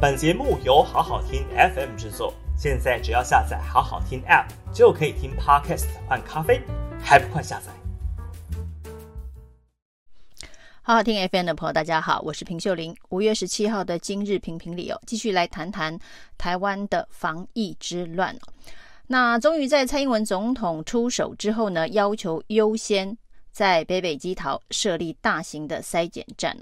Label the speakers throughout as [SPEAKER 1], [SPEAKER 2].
[SPEAKER 1] 本节目由好好听 FM 制作，现在只要下载好好听 App 就可以听 Podcast 换咖啡，还不快下载？
[SPEAKER 2] 好好听 FM 的朋友，大家好，我是平秀玲。五月十七号的今日评评理哦，继续来谈谈台湾的防疫之乱。那终于在蔡英文总统出手之后呢，要求优先在北北基桃设立大型的筛检站。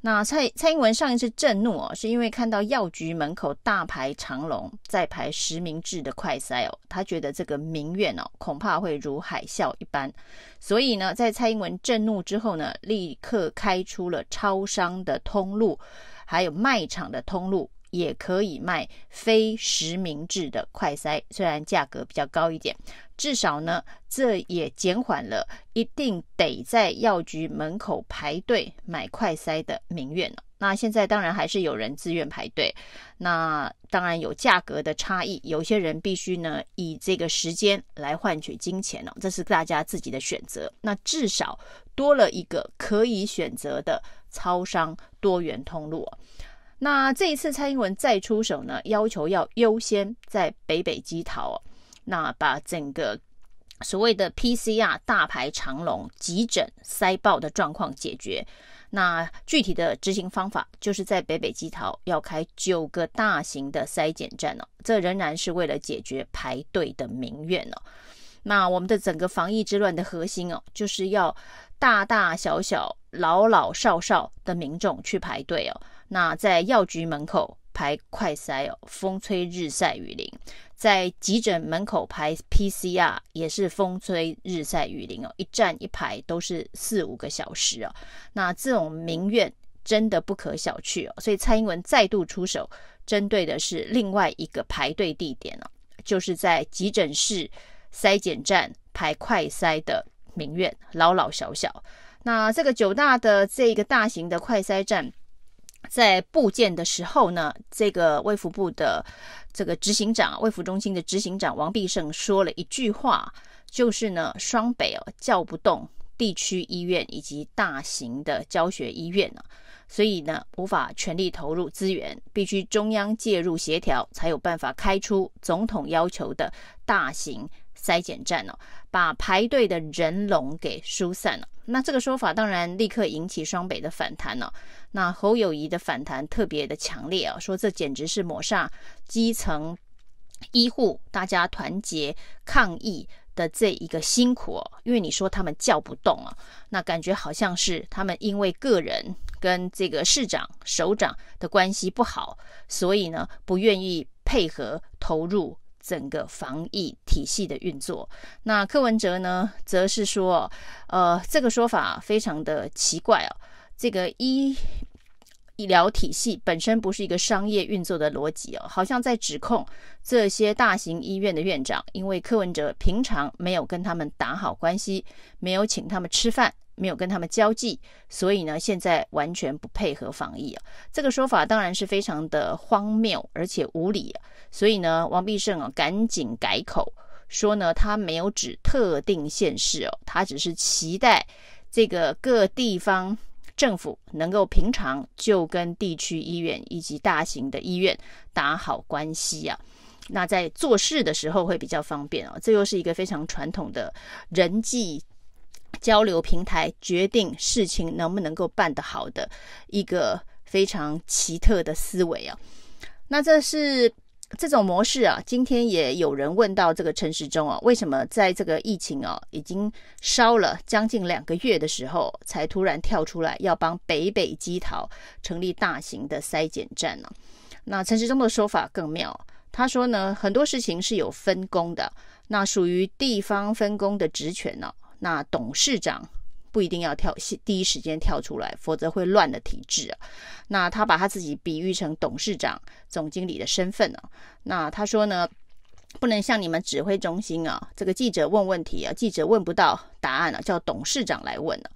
[SPEAKER 2] 那蔡蔡英文上一次震怒哦，是因为看到药局门口大排长龙，在排实名制的快筛哦，他觉得这个民怨哦，恐怕会如海啸一般，所以呢，在蔡英文震怒之后呢，立刻开出了超商的通路，还有卖场的通路。也可以卖非实名制的快筛，虽然价格比较高一点，至少呢，这也减缓了一定得在药局门口排队买快筛的民怨。那现在当然还是有人自愿排队，那当然有价格的差异，有些人必须呢以这个时间来换取金钱了，这是大家自己的选择。那至少多了一个可以选择的超商多元通路。那这一次蔡英文再出手呢，要求要优先在北北基桃，那把整个所谓的 PCR 大排长龙、急诊塞爆的状况解决。那具体的执行方法，就是在北北基桃要开九个大型的筛检站哦，这仍然是为了解决排队的民怨哦。那我们的整个防疫之乱的核心哦，就是要大大小小、老老少少的民众去排队哦。那在药局门口排快筛哦，风吹日晒雨淋；在急诊门口排 PCR 也是风吹日晒雨淋哦，一站一排都是四五个小时哦。那这种民怨真的不可小觑哦，所以蔡英文再度出手，针对的是另外一个排队地点哦，就是在急诊室筛检站排快筛的民怨，老老小小。那这个九大的这个大型的快筛站。在布建的时候呢，这个卫福部的这个执行长，卫福中心的执行长王必胜说了一句话，就是呢，双北哦叫不动地区医院以及大型的教学医院呢，所以呢无法全力投入资源，必须中央介入协调，才有办法开出总统要求的大型筛检站哦，把排队的人龙给疏散了。那这个说法当然立刻引起双北的反弹了。那侯友谊的反弹特别的强烈啊，说这简直是抹煞基层医护大家团结抗疫的这一个辛苦哦。因为你说他们叫不动啊，那感觉好像是他们因为个人跟这个市长首长的关系不好，所以呢不愿意配合投入。整个防疫体系的运作，那柯文哲呢，则是说，呃，这个说法非常的奇怪哦。这个医医疗体系本身不是一个商业运作的逻辑哦，好像在指控这些大型医院的院长，因为柯文哲平常没有跟他们打好关系，没有请他们吃饭。没有跟他们交际，所以呢，现在完全不配合防疫啊。这个说法当然是非常的荒谬，而且无理啊。所以呢，王必胜啊，赶紧改口说呢，他没有指特定县市哦，他只是期待这个各地方政府能够平常就跟地区医院以及大型的医院打好关系啊。那在做事的时候会比较方便啊。这又是一个非常传统的人际。交流平台决定事情能不能够办得好的一个非常奇特的思维啊，那这是这种模式啊。今天也有人问到这个陈时中啊，为什么在这个疫情啊已经烧了将近两个月的时候，才突然跳出来要帮北北基桃成立大型的筛检站呢？那陈时中的说法更妙，他说呢，很多事情是有分工的，那属于地方分工的职权呢。那董事长不一定要跳，第一时间跳出来，否则会乱了体制啊。那他把他自己比喻成董事长、总经理的身份呢？那他说呢，不能像你们指挥中心啊，这个记者问问题啊，记者问不到答案了，叫董事长来问了。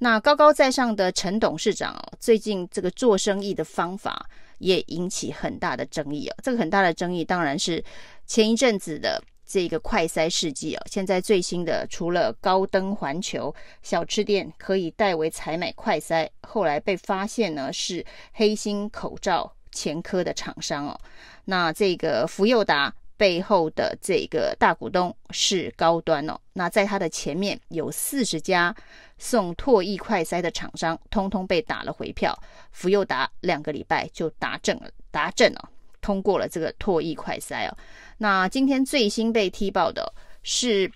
[SPEAKER 2] 那高高在上的陈董事长啊，最近这个做生意的方法也引起很大的争议啊。这个很大的争议当然是前一阵子的。这个快筛试剂啊，现在最新的除了高登环球小吃店可以代为采买快筛，后来被发现呢是黑心口罩前科的厂商哦。那这个福佑达背后的这个大股东是高端哦。那在他的前面有四十家送唾液快筛的厂商，通通被打了回票。福佑达两个礼拜就达证了，达证了，通过了这个唾液快筛哦。那今天最新被踢爆的是。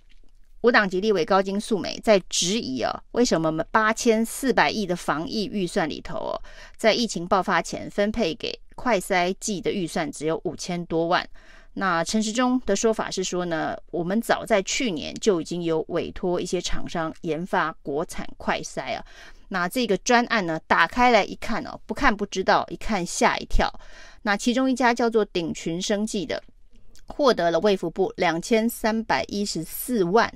[SPEAKER 2] 五党籍立委高金素梅在质疑啊，为什么八千四百亿的防疫预算里头哦，在疫情爆发前分配给快筛剂的预算只有五千多万？那陈时中的说法是说呢，我们早在去年就已经有委托一些厂商研发国产快筛啊。那这个专案呢，打开来一看哦，不看不知道，一看吓一跳。那其中一家叫做鼎群生技的。获得了卫福部两千三百一十四万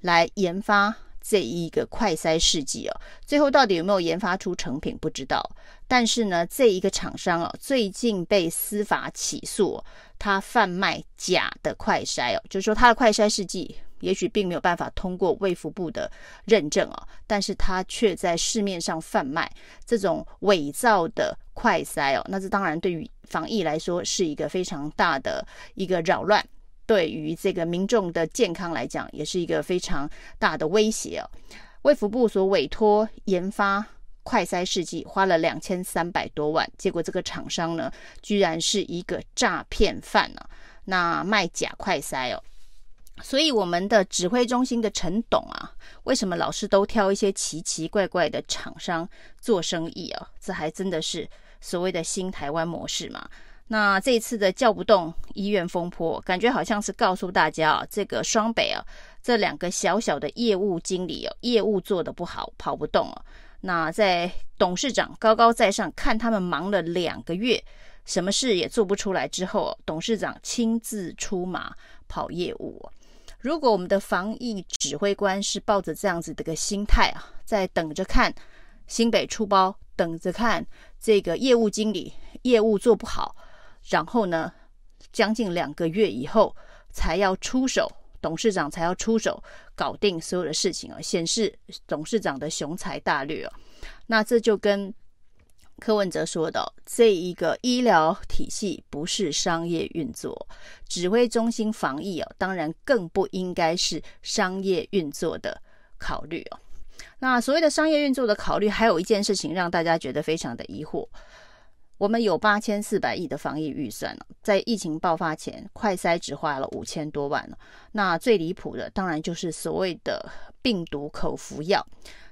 [SPEAKER 2] 来研发这一个快筛试剂哦，最后到底有没有研发出成品不知道。但是呢，这一个厂商哦，最近被司法起诉，他贩卖假的快筛哦，就是说他的快筛试剂也许并没有办法通过卫福部的认证哦，但是他却在市面上贩卖这种伪造的快筛哦，那这当然对于。防疫来说是一个非常大的一个扰乱，对于这个民众的健康来讲也是一个非常大的威胁哦。卫福部所委托研发快筛试剂花了两千三百多万，结果这个厂商呢，居然是一个诈骗犯啊！那卖假快筛哦，所以我们的指挥中心的陈董啊，为什么老是都挑一些奇奇怪怪的厂商做生意啊？这还真的是。所谓的新台湾模式嘛，那这一次的叫不动医院风波，感觉好像是告诉大家啊，这个双北啊，这两个小小的业务经理哦，业务做得不好，跑不动啊。那在董事长高高在上，看他们忙了两个月，什么事也做不出来之后，董事长亲自出马跑业务。如果我们的防疫指挥官是抱着这样子的一个心态啊，在等着看新北出包。等着看这个业务经理业务做不好，然后呢，将近两个月以后才要出手，董事长才要出手搞定所有的事情啊，显示董事长的雄才大略啊。那这就跟柯文哲说的，这一个医疗体系不是商业运作，指挥中心防疫哦，当然更不应该是商业运作的考虑哦。那所谓的商业运作的考虑，还有一件事情让大家觉得非常的疑惑。我们有八千四百亿的防疫预算，在疫情爆发前，快筛只花了五千多万。那最离谱的，当然就是所谓的病毒口服药。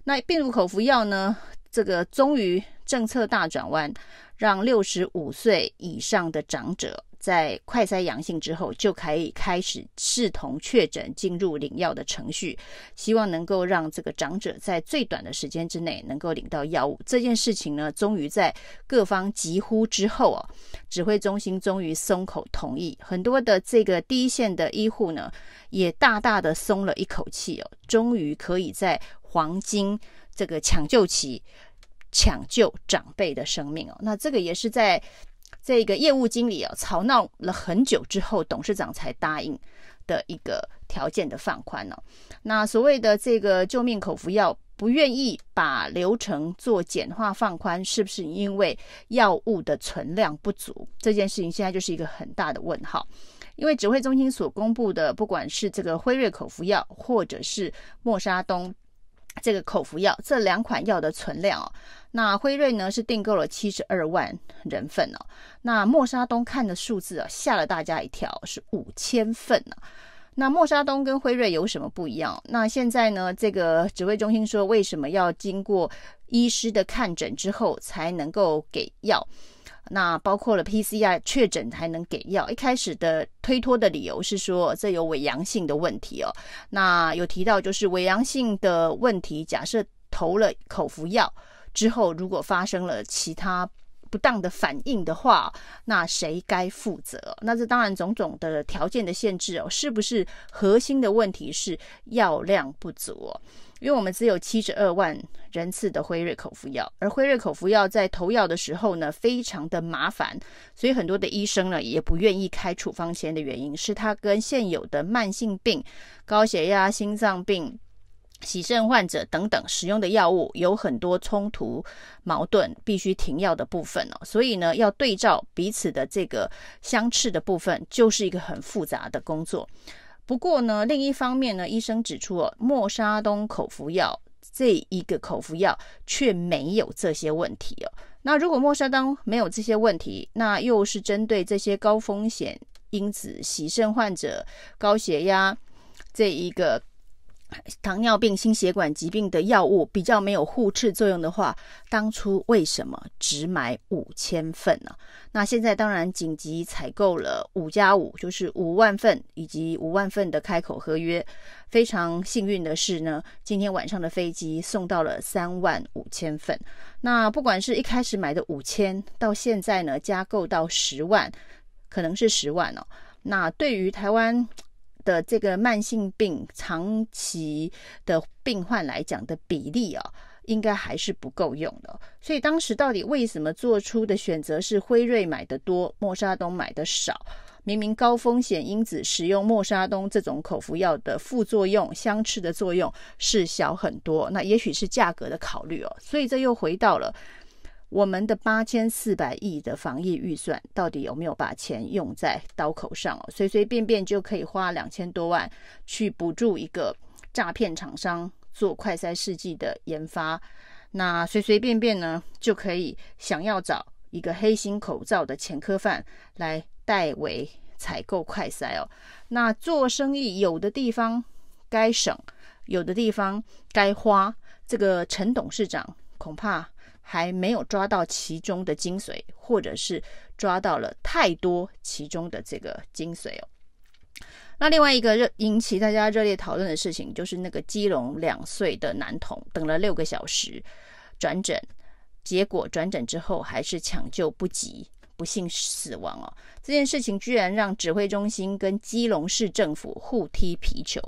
[SPEAKER 2] 那病毒口服药呢，这个终于政策大转弯，让六十五岁以上的长者。在快筛阳性之后，就可以开始视同确诊进入领药的程序，希望能够让这个长者在最短的时间之内能够领到药物。这件事情呢，终于在各方疾呼之后啊，指挥中心终于松口同意，很多的这个第一线的医护呢，也大大的松了一口气哦，终于可以在黄金这个抢救期抢救长辈的生命哦。那这个也是在。这个业务经理哦，吵闹了很久之后，董事长才答应的一个条件的放宽呢。那所谓的这个救命口服药不愿意把流程做简化放宽，是不是因为药物的存量不足？这件事情现在就是一个很大的问号。因为指挥中心所公布的，不管是这个辉瑞口服药，或者是默沙东。这个口服药这两款药的存量哦，那辉瑞呢是订购了七十二万人份哦，那默沙东看的数字啊吓了大家一跳，是五千份呢。那默沙东跟辉瑞有什么不一样？那现在呢，这个指挥中心说为什么要经过医师的看诊之后才能够给药？那包括了 PCR 确诊才能给药，一开始的推脱的理由是说这有伪阳性的问题哦。那有提到就是伪阳性的问题，假设投了口服药之后，如果发生了其他不当的反应的话，那谁该负责？那这当然种种的条件的限制哦，是不是核心的问题是药量不足哦？因为我们只有七十二万人次的辉瑞口服药，而辉瑞口服药在投药的时候呢，非常的麻烦，所以很多的医生呢也不愿意开处方箋的原因是它跟现有的慢性病、高血压、心脏病、洗肾患者等等使用的药物有很多冲突矛盾，必须停药的部分哦。所以呢，要对照彼此的这个相斥的部分，就是一个很复杂的工作。不过呢，另一方面呢，医生指出哦，莫沙东口服药这一个口服药却没有这些问题哦。那如果莫沙东没有这些问题，那又是针对这些高风险因子、洗肾患者、高血压这一个。糖尿病、心血管疾病的药物比较没有互斥作用的话，当初为什么只买五千份呢？那现在当然紧急采购了五加五，就是五万份以及五万份的开口合约。非常幸运的是呢，今天晚上的飞机送到了三万五千份。那不管是一开始买的五千，到现在呢加购到十万，可能是十万哦。那对于台湾。的这个慢性病长期的病患来讲的比例啊，应该还是不够用的。所以当时到底为什么做出的选择是辉瑞买的多，莫沙东买的少？明明高风险因子使用莫沙东这种口服药的副作用相斥的作用是小很多，那也许是价格的考虑哦。所以这又回到了。我们的八千四百亿的防疫预算，到底有没有把钱用在刀口上哦？随随便便就可以花两千多万去补助一个诈骗厂商做快筛试剂的研发，那随随便便呢就可以想要找一个黑心口罩的前科犯来代为采购快筛哦。那做生意有的地方该省，有的地方该花，这个陈董事长恐怕。还没有抓到其中的精髓，或者是抓到了太多其中的这个精髓哦。那另外一个热引起大家热烈讨论的事情，就是那个基隆两岁的男童等了六个小时转诊，结果转诊之后还是抢救不及，不幸死亡哦。这件事情居然让指挥中心跟基隆市政府互踢皮球。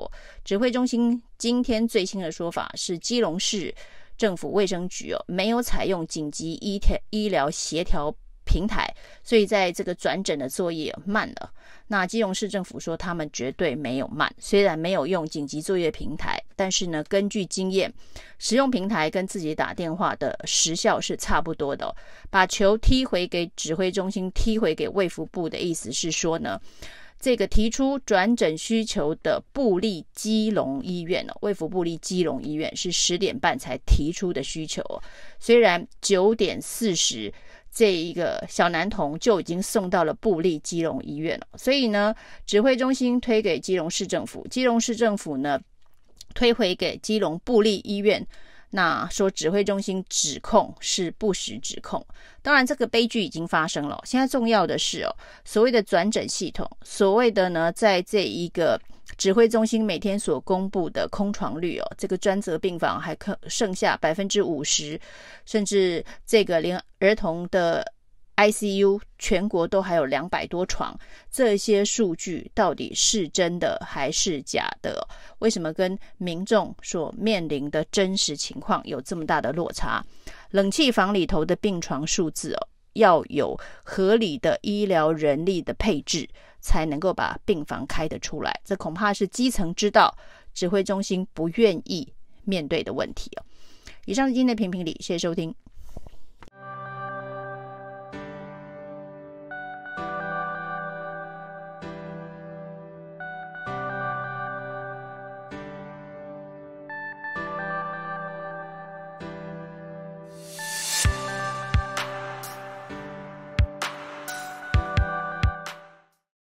[SPEAKER 2] 指挥中心今天最新的说法是，基隆市。政府卫生局哦，没有采用紧急医调医疗协调平台，所以在这个转诊的作业慢了。那基隆市政府说他们绝对没有慢，虽然没有用紧急作业平台，但是呢，根据经验，使用平台跟自己打电话的时效是差不多的。把球踢回给指挥中心，踢回给卫福部的意思是说呢。这个提出转诊需求的布利基隆医院哦，卫福布利基隆医院是十点半才提出的需求哦。虽然九点四十这一个小男童就已经送到了布利基隆医院了，所以呢，指挥中心推给基隆市政府，基隆市政府呢推回给基隆布利医院。那说指挥中心指控是不实指控，当然这个悲剧已经发生了。现在重要的是哦，所谓的转诊系统，所谓的呢，在这一个指挥中心每天所公布的空床率哦，这个专责病房还可剩下百分之五十，甚至这个连儿童的。ICU 全国都还有两百多床，这些数据到底是真的还是假的？为什么跟民众所面临的真实情况有这么大的落差？冷气房里头的病床数字哦，要有合理的医疗人力的配置，才能够把病房开得出来。这恐怕是基层知道，指挥中心不愿意面对的问题哦。以上是今天的评评理，谢谢收听。